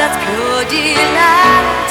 that's pure delight.